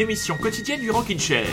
l'émission quotidienne du Rockin' Chair.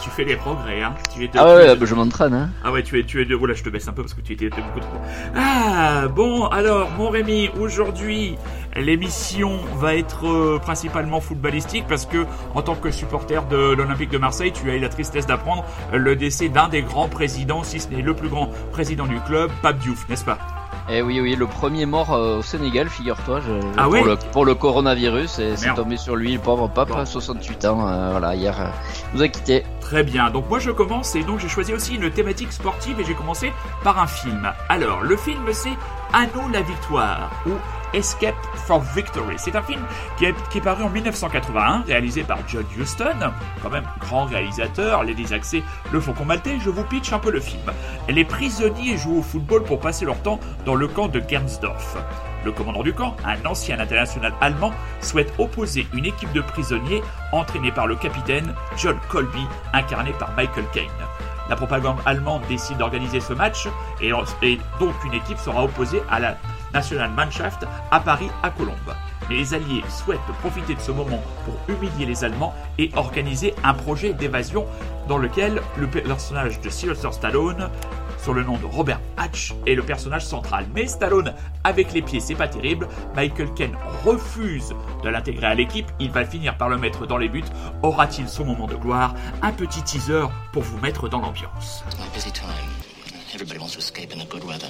Tu fais des progrès, hein. De Ah ouais, bah, je m'entraîne. Hein. Ah ouais, tu es, tu es de. Voilà, je te baisse un peu parce que tu étais beaucoup trop. Ah bon, alors mon Rémi, aujourd'hui l'émission va être euh, principalement footballistique parce que en tant que supporter de l'Olympique de Marseille, tu as eu la tristesse d'apprendre le décès d'un des grands présidents, si ce n'est le plus grand président du club, Pape Diouf, n'est-ce pas Et oui, oui, le premier mort euh, au Sénégal, figure-toi, Ah pour, le, pour le coronavirus, et c'est tombé sur lui, le pauvre pape, Bon. 68 ans, euh, voilà, hier, euh, nous a quittés. Très bien, donc moi je commence et donc j'ai choisi aussi une thématique sportive et j'ai commencé par un film. Alors, le film c'est Anneau la victoire ou Escape for Victory. C'est un film qui est, paru en 1981, réalisé par John Huston, quand même grand réalisateur, les accès le faucon maltais. Je vous pitch un peu le film. Les prisonniers jouent au football pour passer leur temps dans le camp de Gernsdorf. Le commandant du camp, un ancien international allemand, souhaite opposer une équipe de prisonniers entraînée par le capitaine John Colby, incarné par Michael Caine. La propagande allemande décide d'organiser ce match et, donc une équipe sera opposée à la Nationalmannschaft à Paris à Colombes. Mais les Alliés souhaitent profiter de ce moment pour humilier les Allemands et organiser un projet d'évasion dans lequel le personnage de Sylvester Stallone sur le nom de Robert Hatch est le personnage central. Mais Stallone, avec les pieds, c'est pas terrible. Michael Caine refuse de l'intégrer à l'équipe. Il va finir par le mettre dans les buts. Aura-t-il son moment de gloire? Un petit teaser pour vous mettre dans l'ambiance. It's a busy time. Everybody wants to escape in the good weather.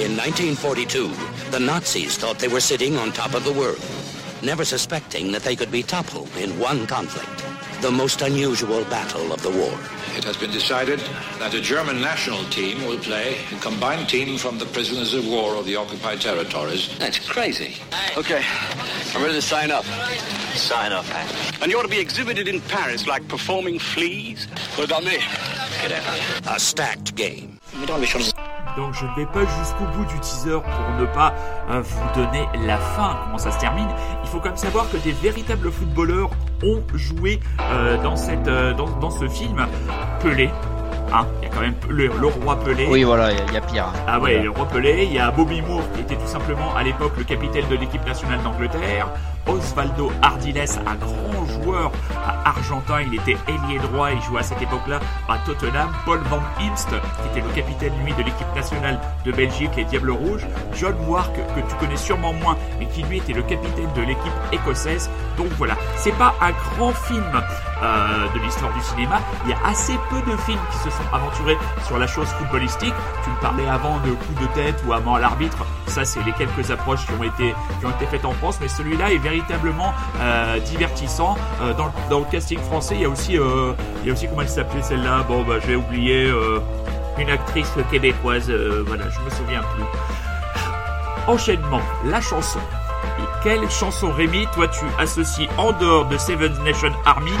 In 1942, the Nazis thought they were sitting on top of the world, never suspecting that they could be toppled in one conflict, the most unusual battle of the war. It has been decided that a German national team will play a combined team from the prisoners of war of the occupied territories. That's crazy. Okay, I'm ready to sign up. Sign up, Hank. And you ought to be exhibited in Paris like performing fleas. What about me? Get out. A stacked game. Donc je ne vais pas jusqu'au bout du teaser pour ne pas euh, vous donner la fin, comment ça se termine? Il faut quand même savoir que des véritables footballeurs ont joué euh, dans, cette, euh, dans, dans ce film. Pelé, hein, il y a quand même le, le roi Pelé. Oui, voilà, il y, a- il y a pire. hein. Ah ouais, Voilà. le roi Pelé, il y a Bobby Moore qui était tout simplement à l'époque le capitaine de l'équipe nationale d'Angleterre, Osvaldo Ardiles, un grand joueur argentin, il était ailier droit, il jouait à cette époque-là à Tottenham, Paul Van Imst qui était le capitaine lui de l'équipe nationale de Belgique, les Diables Rouges, John Wark que tu connais sûrement moins, mais qui lui était le capitaine de l'équipe écossaise. Donc voilà, c'est pas un grand film euh, de l'histoire du cinéma, il y a assez peu de films qui se sont aventurés sur la chose footballistique. Tu me parlais avant de coups de tête ou avant l'arbitre, ça c'est les quelques approches qui ont été qui ont été faites en France, mais celui-là est véritablement euh, divertissant. Euh, dans, le- casting français, il y a aussi euh, il y a aussi comment elle s'appelait celle-là? Bon bah j'ai oublié euh, une actrice québécoise. voilà, je me souviens plus. Enchaînement, la chanson. Quelle chanson Rémi, toi tu associes en dehors de Seven Nation Army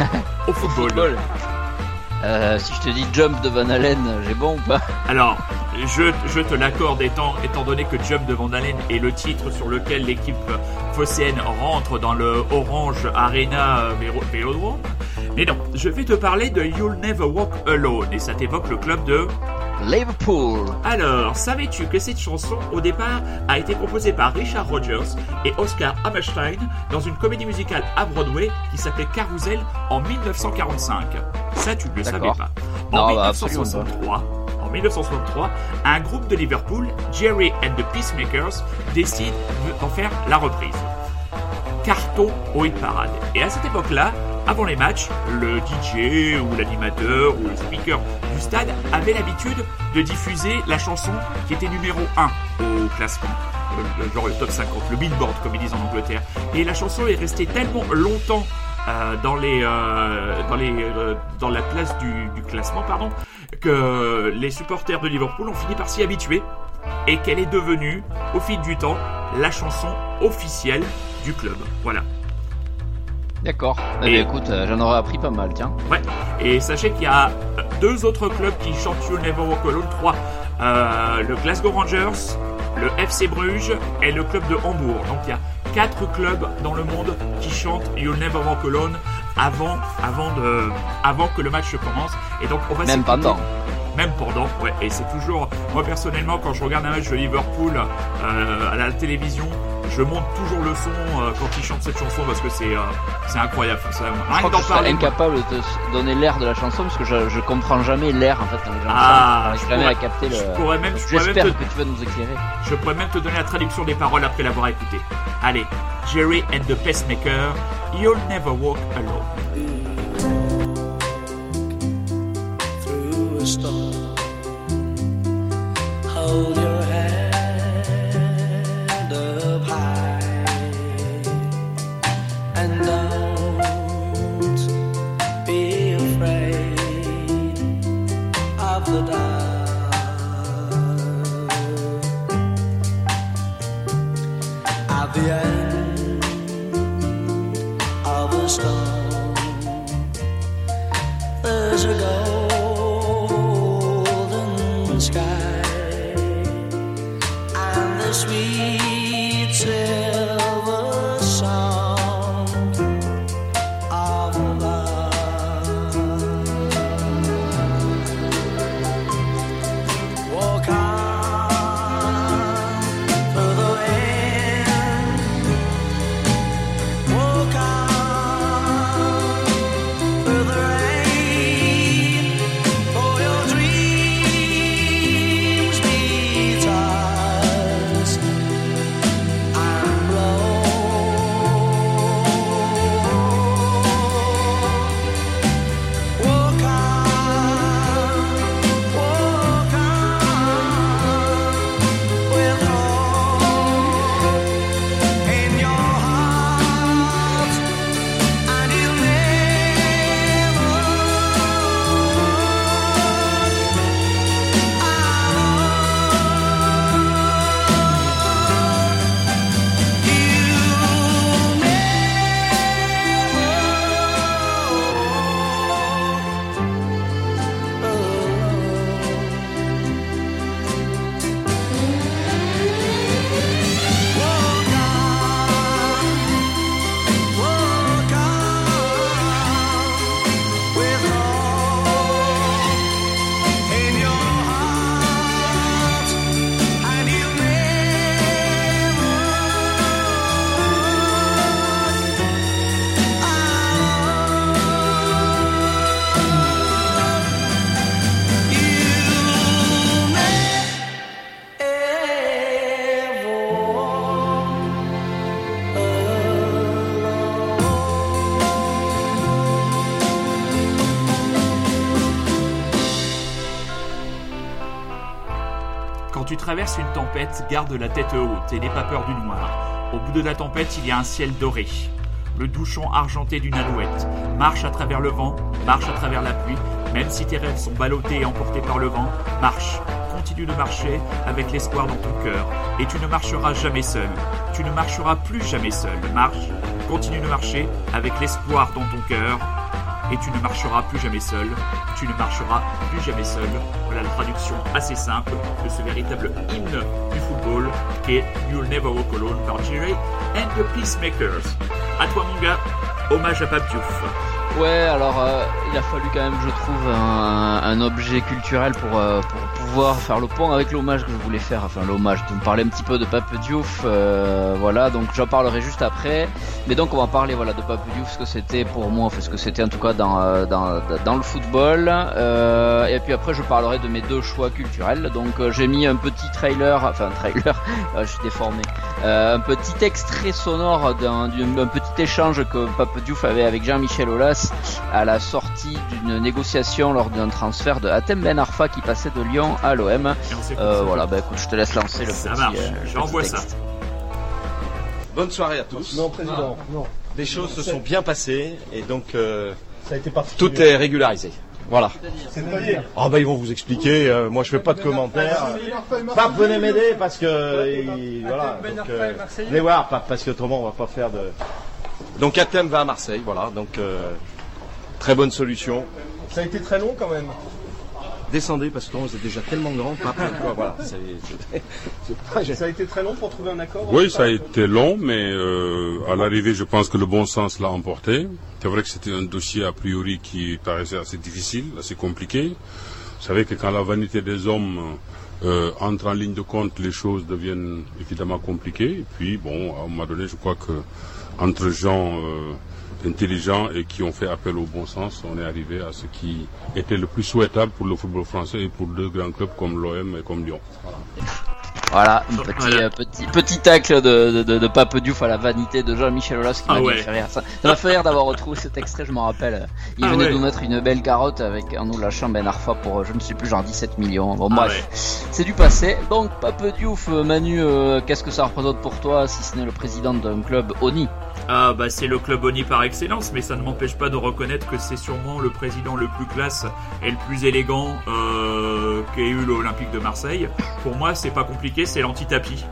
au Football. Euh, si je te dis Jump de Van Halen, j'ai bon ou pas? Alors, je, te l'accorde étant, donné que Jump de Van Halen est le titre sur lequel l'équipe phocéenne rentre dans le Orange Arena euh, Vélo- Vélodrome. Mais non, je vais te parler de You'll Never Walk Alone et ça t'évoque le club de Liverpool. Alors, savais-tu que cette chanson, au départ, a été composée par Richard Rogers et Oscar Hammerstein dans une comédie musicale à Broadway qui s'appelait Carousel en 1945 Ça, tu ne le savais pas. En Non, bah, absolument 1963, en 1963, un groupe de Liverpool, Jerry and the Peacemakers, décide d'en faire la reprise carton au hit parade. Et à cette époque-là, avant les matchs, le DJ ou l'animateur ou le speaker du stade avait l'habitude de diffuser la chanson qui était numéro 1 au classement. Le- genre le top 50, le billboard comme ils disent en Angleterre. Et la chanson est restée tellement longtemps euh, dans les euh, dans les euh, dans la place du, du classement pardon que les supporters de Liverpool ont fini par s'y habituer et qu'elle est devenue au fil du temps la chanson officielle du club. Voilà. D'accord. Eh Et- bien, écoute, euh, j'en aurais appris pas mal, tiens. Ouais. Et sachez qu'il y a deux autres clubs qui chantent You Never Walk Alone. Trois. Euh, le Glasgow Rangers, le FC Bruges et le club de Hambourg. Donc il y a quatre clubs dans le monde qui chantent You Never Walk Alone avant, avant, de, avant que le match commence. Et donc on va Même pendant. Même pendant, ouais. Et c'est toujours, moi personnellement, quand je regarde un match de Liverpool euh, à la télévision, je monte toujours le son euh, quand ils chantent cette chanson parce que c'est euh, c'est incroyable. Ça, Je crois que serais incapable de te donner l'air de la chanson parce que je, je comprends jamais l'air en fait quand les gens Ah, je jamais pourrais- à capter le. je pourrais même- J'espère te- que tu vas nous éclairer. Je pourrais même te donner la traduction des paroles après l'avoir écouté. Allez, Jerry and the Pacemaker, You'll Never Walk Alone. Traverses une tempête, garde la tête haute et n'aie pas peur du noir. Au bout de la tempête, il y a un ciel doré. Le douchon argenté d'une alouette. Marche à travers le vent, marche à travers la pluie. Même si tes rêves sont ballottés et emportés par le vent, marche. Continue de marcher avec l'espoir dans ton cœur. Et tu ne marcheras jamais seul. Tu ne marcheras plus jamais seul. Marche. Continue de marcher avec l'espoir dans ton cœur et tu ne marcheras plus jamais seul. Tu ne marcheras plus jamais seul. Voilà la traduction assez simple de ce véritable hymne du football qui est You'll Never Walk Alone par Jerry and the Peacemakers. À toi mon gars, hommage à Pape Diouf. Ouais, alors euh, il a fallu quand même, je trouve, un, objet culturel pour, euh, pour faire le pont avec l'hommage que je voulais faire. Enfin, l'hommage, de me parler un petit peu de Pape Diouf. euh, voilà, donc j'en parlerai juste après. Mais donc on va parler voilà de Pape Diouf, ce que c'était pour moi, enfin ce que c'était en tout cas dans euh, dans, dans le football. Euh, et puis après je parlerai de mes deux choix culturels. Donc j'ai mis un petit trailer, enfin un trailer, je suis déformé. Euh, un petit extrait sonore d'un petit échange que Pape Diouf avait avec Jean-Michel Aulas à la sortie d'une négociation lors d'un transfert de Hatem Ben Arfa qui passait de Lyon à l'OM. Euh, voilà, bah écoute, je te laisse lancer le Ça petit, marche, euh, j'envoie ça. Bonne soirée à tous. Non, président, non. Les choses se sont bien passées et donc euh, Ça a été particulier. tout est régularisé. Voilà. Ah bah ils vont vous expliquer. euh, moi je fais pas de commentaires. Pape venez m'aider parce que il- voilà. Donc, euh, venez voir Pape parce que autrement on va pas faire de Donc Athènes va à Marseille, voilà. Donc euh, très bonne solution. Ça a été très long quand même. Descendez parce que vous êtes déjà tellement grand. Pas plein, quoi, voilà. C'est- c'est- c'est- Ça a été très long pour trouver un accord. Oui, ça a été long, mais euh, à l'arrivée, je pense que le bon sens l'a emporté. C'est vrai que c'était un dossier a priori qui paraissait assez difficile, assez compliqué. Vous savez que quand la vanité des hommes euh, entre en ligne de compte, les choses deviennent évidemment compliquées. Et puis, bon, à un moment donné, je crois que entre gens euh, intelligents et qui ont fait appel au bon sens, on est arrivé à ce qui était le plus souhaitable pour le football français et pour deux grands clubs comme l'OM et comme Lyon. Voilà, un petit, Voilà. euh, petit, petit tacle de, de, de, de Pape Diouf à la vanité de Jean-Michel Aulas qui m'a Ah ouais. fait rire. Ça ça m'a fait rire d'avoir retrouvé cet extrait, je m'en rappelle. Il Ah venait ouais. de nous mettre une belle carotte avec en nous lâchant Ben Arfa pour, euh, je ne sais plus, genre 17 millions. Bon, Ah bref, c'est du passé. Donc, Pape Diouf, euh, Manu, euh, qu'est-ce que ça représente pour toi si ce n'est le président d'un club ONI Ah bah c'est le club Oni par excellence, mais ça ne m'empêche pas de reconnaître que c'est sûrement le président le plus classe et le plus élégant euh, qu'ait eu l'Olympique de Marseille. Pour moi, c'est pas compliqué, c'est l'anti-tapis.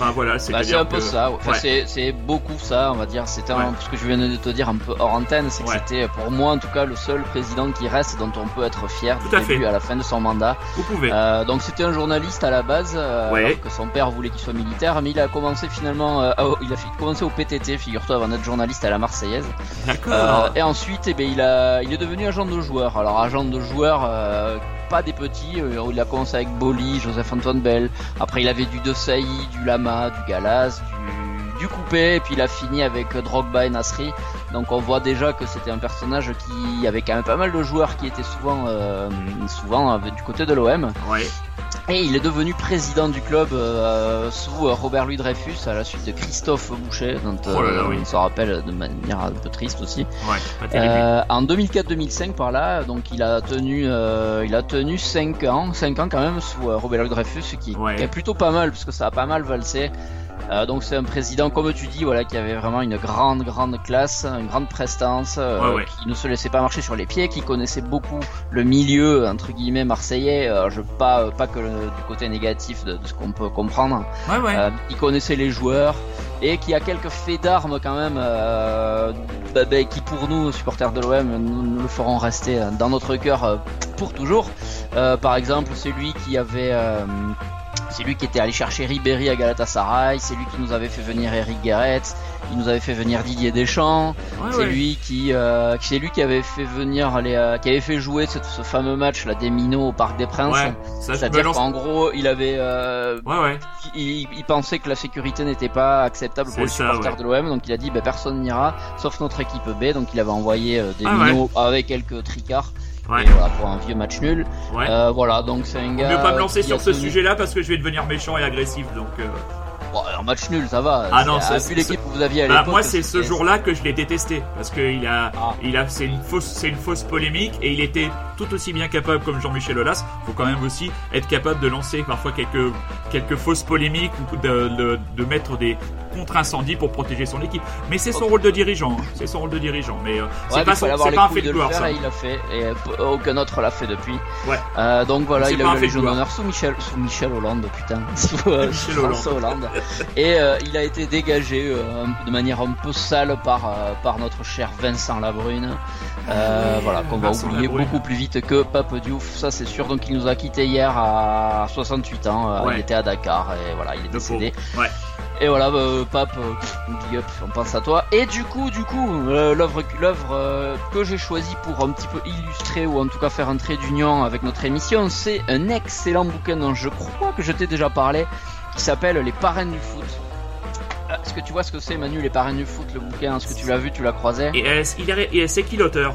Enfin voilà, c'est Bah, un peu ça. Enfin, ouais. c'est, beaucoup ça, on va dire. C'était Ouais. ce que je viens de te dire un peu hors antenne, c'est que Ouais. c'était pour moi en tout cas le seul président qui reste dont on peut être fier Tout du à début fait. à la fin de son mandat. Vous pouvez. Euh, donc c'était un journaliste à la base, euh, alors que son père voulait qu'il soit militaire, mais il a commencé finalement, euh, au- il a commencé au PTT, figure-toi, avant d'être journaliste à la Marseillaise. D'accord. Et ensuite, eh ben, il, a, il est devenu agent de joueur. Alors agent de joueur, pas des petits. euh, il a commencé avec Boli, Joseph Antoine Bell. Après, il avait du De du Lama, du Galas, du, Coupé. Et puis il a fini avec Drogba et Nasri. Donc on voit déjà que c'était un personnage qui avait quand même pas mal de joueurs qui étaient souvent, euh, souvent euh, du côté de l'OM. Et il est devenu président du club euh, sous euh, Robert Louis Dreyfus à la suite de Christophe Boucher, dont Oh là là, euh, oui. on se rappelle de manière un peu triste aussi. Ouais. Euh, en 2004-2005 par là, donc il a tenu, il a tenu 5 ans, 5 ans quand même sous Robert Louis Dreyfus, ce qui, Ouais. qui est plutôt pas mal parce que ça a pas mal valsé. Euh, donc c'est un président, comme tu dis, voilà, qui avait vraiment une grande, grande classe, une grande prestance, euh, Ouais, ouais. qui ne se laissait pas marcher sur les pieds, qui connaissait beaucoup le milieu entre guillemets marseillais. Euh, je pas, euh, pas que le- du côté négatif de, de ce qu'on peut comprendre. Ouais, ouais. Euh, il connaissait les joueurs et qui a quelques faits d'armes quand même euh, bah, bah, qui pour nous supporters de l'OM nous, nous le feront rester dans notre cœur euh, pour toujours. Euh, par exemple, c'est lui qui avait euh, c'est lui qui était allé chercher Ribéry à Galatasaray, c'est lui qui nous avait fait venir Eric Guéret, il nous avait fait venir Didier Deschamps, Ouais, c'est ouais. lui qui euh, c'est lui qui avait fait venir les euh, qui avait fait jouer ce, ce fameux match là des minots au Parc des Princes. Ouais, C'est-à-dire qu'en gros, il avait euh, il, il pensait que la sécurité n'était pas acceptable pour les supporters de l'OM, donc il a dit bah, personne n'ira, sauf notre équipe B, donc il avait envoyé euh, des Ah minots avec quelques tricards, Ouais. et voilà, pour un vieux match nul. Ouais. Euh, voilà, donc c'est un gars... mieux pas me lancer sur ce sujet-là parce que je vais devenir méchant et agressif donc. euh, Bon, un match nul, ça va. Ah non, c'est l'équipe que vous aviez à Bah, moi, c'est ce jour-là que je l'ai détesté parce que il a, Ah. il a, c'est une fausse, c'est une fausse polémique et il était tout aussi bien capable comme Jean-Michel Aulas. Faut quand même aussi être capable de lancer parfois quelques, quelques fausses polémiques ou de, de, de mettre des contre-incendies pour protéger son équipe. Mais c'est son rôle de dirigeant, hein. c'est son rôle de dirigeant. Mais euh, c'est pas, son- pas un fait de le gloire ça. il l'a fait, et euh, aucun autre l'a fait depuis. Ouais. Euh, donc voilà, il a eu de Légion d'honneur sous Michel, sous Michel Hollande, putain. Sous, euh, Michel Hollande. Et il a été dégagé de manière un peu sale par, par notre cher Vincent Labrune. Euh, Ouais, voilà, qu'on va oublier beaucoup plus vite que Pape Diouf, ça c'est sûr. Donc il nous a quitté hier à 68 ans. Ouais. Il était à Dakar et voilà, il est Le décédé. Ouais. Et voilà, bah, euh, Pape, euh, on pense à toi. Et du coup, du coup, euh, l'œuvre, que j'ai choisie pour un petit peu illustrer ou en tout cas faire un trait d'union avec notre émission, c'est un excellent bouquin dont je crois que je t'ai déjà parlé, qui s'appelle Les Parrains du foot. Euh, Est-ce que tu vois ce que c'est, Manu, Les Parrains du foot, le bouquin? Est-ce que tu l'as vu, tu l'as croisé et c'est qui l'auteur?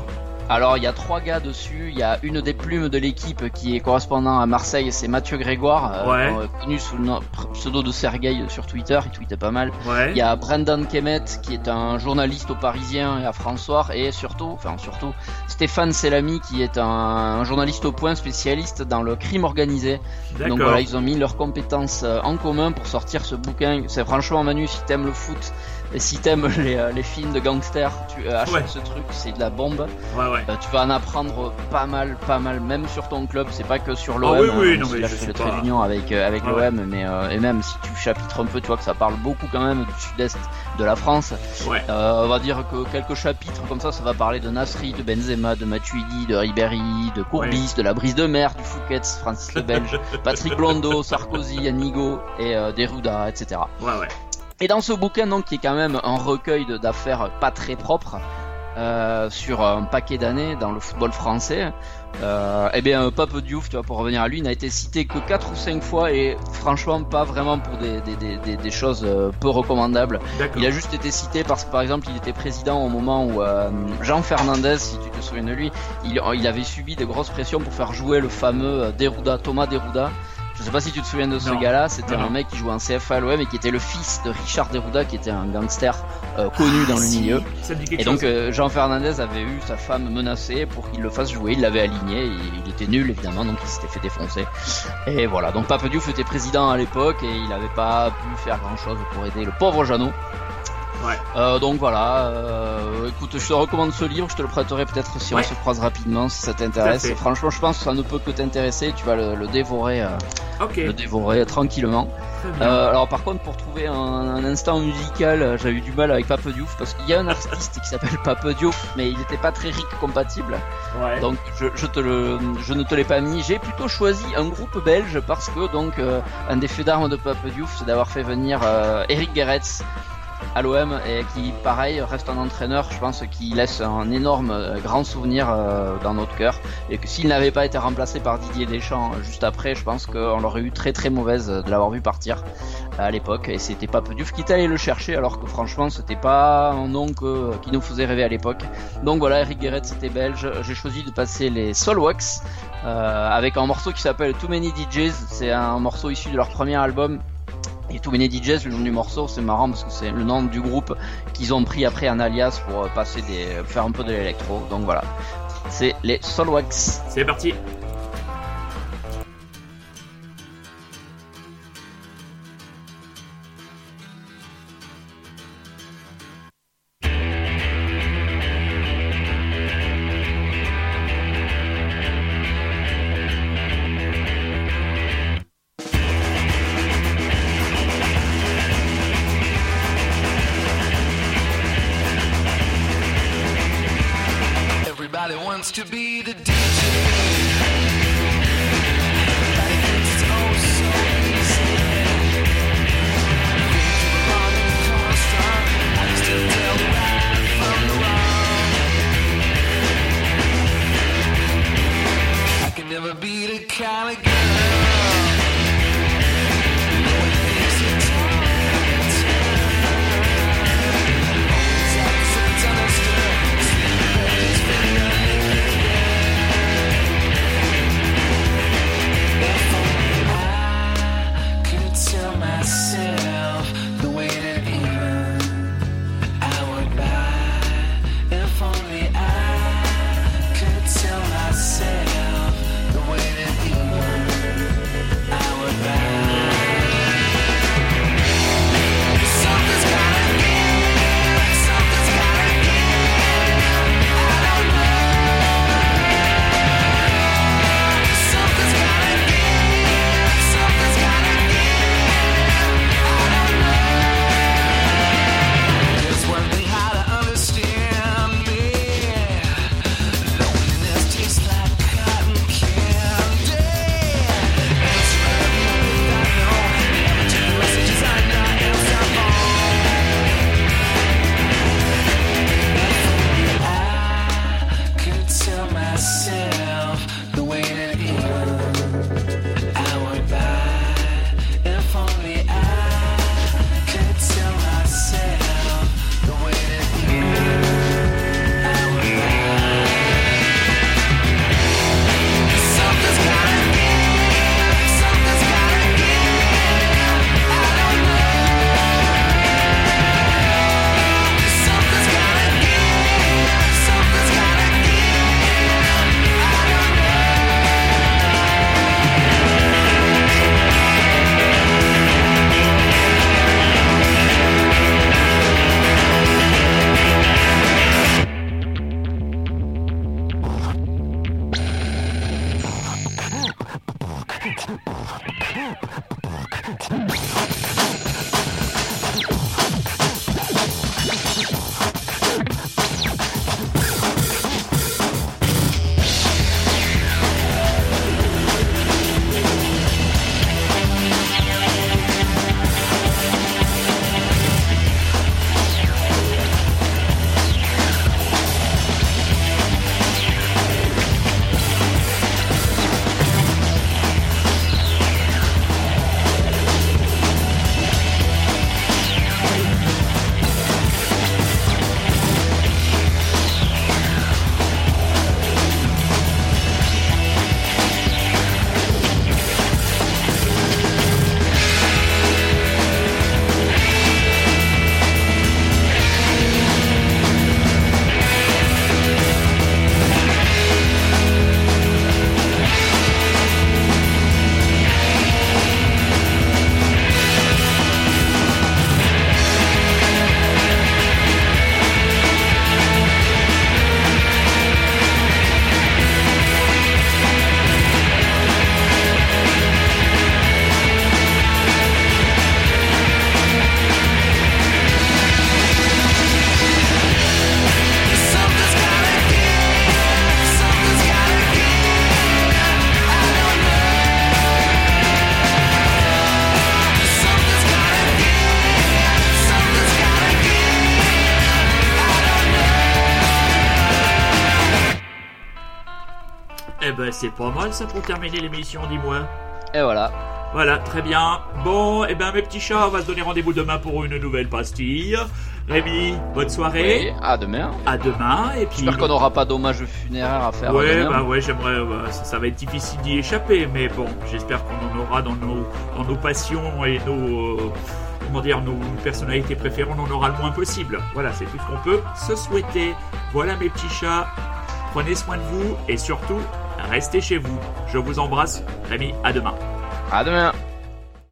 Alors il y a trois gars dessus, il y a une des plumes de l'équipe qui est correspondant à Marseille, c'est Mathieu Grégoire, euh, Ouais. euh, connu sous le nom- pseudo de Sergueï sur Twitter, il tweetait pas mal. Ouais. Il y a Brendan Kemet qui est un journaliste au Parisien et à François et surtout, enfin surtout, Stéphane Selami qui est un, un journaliste au point spécialiste dans le crime organisé. Donc voilà, ils ont mis leurs compétences euh, en commun pour sortir ce bouquin. C'est franchement Manu, si t'aimes le foot, Et si t'aimes les, euh, les films de gangsters, tu euh, achètes Ouais. ce truc, c'est de la bombe. Ouais, ouais. Euh, tu vas en apprendre pas mal, pas mal, même sur ton club. C'est pas que sur l'OM. Ah oui, oui, non, mais a je fait sais le pas. trait d'union avec l'OM, mais et même si tu chapitres un peu, tu vois que ça parle beaucoup quand même du sud-est de la France. Ouais. On va dire que quelques chapitres comme ça, ça va parler de Nasri, de Benzema, de Matuidi, de Ribéry, de Courbis, de la brise de mer, du Fouquet, Francis le Belge, Patrick Blondeau, Sarkozy, Anigo et euh, Deruda, etc. Ouais, ouais. Et dans ce bouquin, donc, qui est quand même un recueil d'affaires pas très propres euh, sur un paquet d'années dans le football français, euh, eh bien, Pape Diouf, tu vois, pour revenir à lui, n'a été cité que quatre ou cinq fois et franchement pas vraiment pour des, des, des, des, des choses euh, peu recommandables. Il a juste été cité parce que par exemple il était président au moment où euh, Jean Fernandez, si tu te souviens de lui, il, il avait subi de grosses pressions pour faire jouer le fameux euh, Deruda, Thomas Deruda. Je sais pas si tu te souviens de ce gars-là, c'était un mec qui jouait en CFA à l'OM et qui était le fils de Richard Deruda qui était un gangster euh, connu dans le Ah, milieu. Et donc euh, Jean Fernandez avait eu sa femme menacée pour qu'il le fasse jouer, il l'avait aligné, il, il était nul évidemment, donc il s'était fait défoncer. Et voilà, donc Pape Diouf était président à l'époque et il n'avait pas pu faire grand chose pour aider le pauvre Jeannot. Ouais. Euh, donc voilà, euh, écoute, je te recommande ce livre, je te le prêterai peut-être si Ouais. on se croise rapidement, si ça t'intéresse. Franchement, je pense que ça ne peut que t'intéresser, tu vas le, le dévorer, euh, le dévorer tranquillement. Euh, alors par contre, pour trouver un, un instant musical, j'ai eu du mal avec Pape Diouf parce qu'il y a un artiste qui s'appelle Pape Diouf, mais il n'était pas très ric compatible. Ouais. Donc je, je te le, je ne te l'ai pas mis. J'ai plutôt choisi un groupe belge parce que donc un des faits d'armes de Pape Diouf, c'est d'avoir fait venir Eric Gerets à l'OM et qui pareil reste un entraîneur, je pense, qui laisse un énorme euh, grand souvenir euh, dans notre cœur et que s'il n'avait pas été remplacé par Didier Deschamps euh, juste après, je pense qu'on l'aurait eu très très mauvaise de l'avoir vu partir à l'époque et c'était Pape Diouf qui allé le chercher alors que franchement c'était pas un nom qui nous faisait rêver à l'époque. Donc voilà, Eric Guéret c'était belge. J'ai choisi de passer les Solwax euh, avec un morceau qui s'appelle Too Many DJs. C'est un morceau issu de leur premier album. Et Too Many DJs, le nom du morceau, c'est marrant parce que c'est le nom du groupe qu'ils ont pris après un alias pour euh, passer faire un peu de l'électro. Donc voilà, c'est les Solwax. C'est parti. Eh ben, c'est pas mal ça pour terminer l'émission, dis-moi. Et voilà. Voilà, très bien. Bon, eh ben, mes petits chats, on va se donner rendez-vous demain pour une nouvelle pastille. Rémi, bonne soirée. Oui, à demain. À demain, et puis. J'espère qu'on n'aura pas d'hommage funéraire à faire. Ouais, bah ouais, j'aimerais. bah, ça, ça va être difficile d'y échapper, mais bon, j'espère qu'on en aura dans nos, dans nos passions et nos. euh, comment dire, nos personnalités préférées, on en aura le moins possible. Voilà, c'est tout ce qu'on peut se souhaiter. Voilà, mes petits chats. Prenez soin de vous et surtout, restez chez vous. Je vous embrasse. Rémi, à demain. À demain.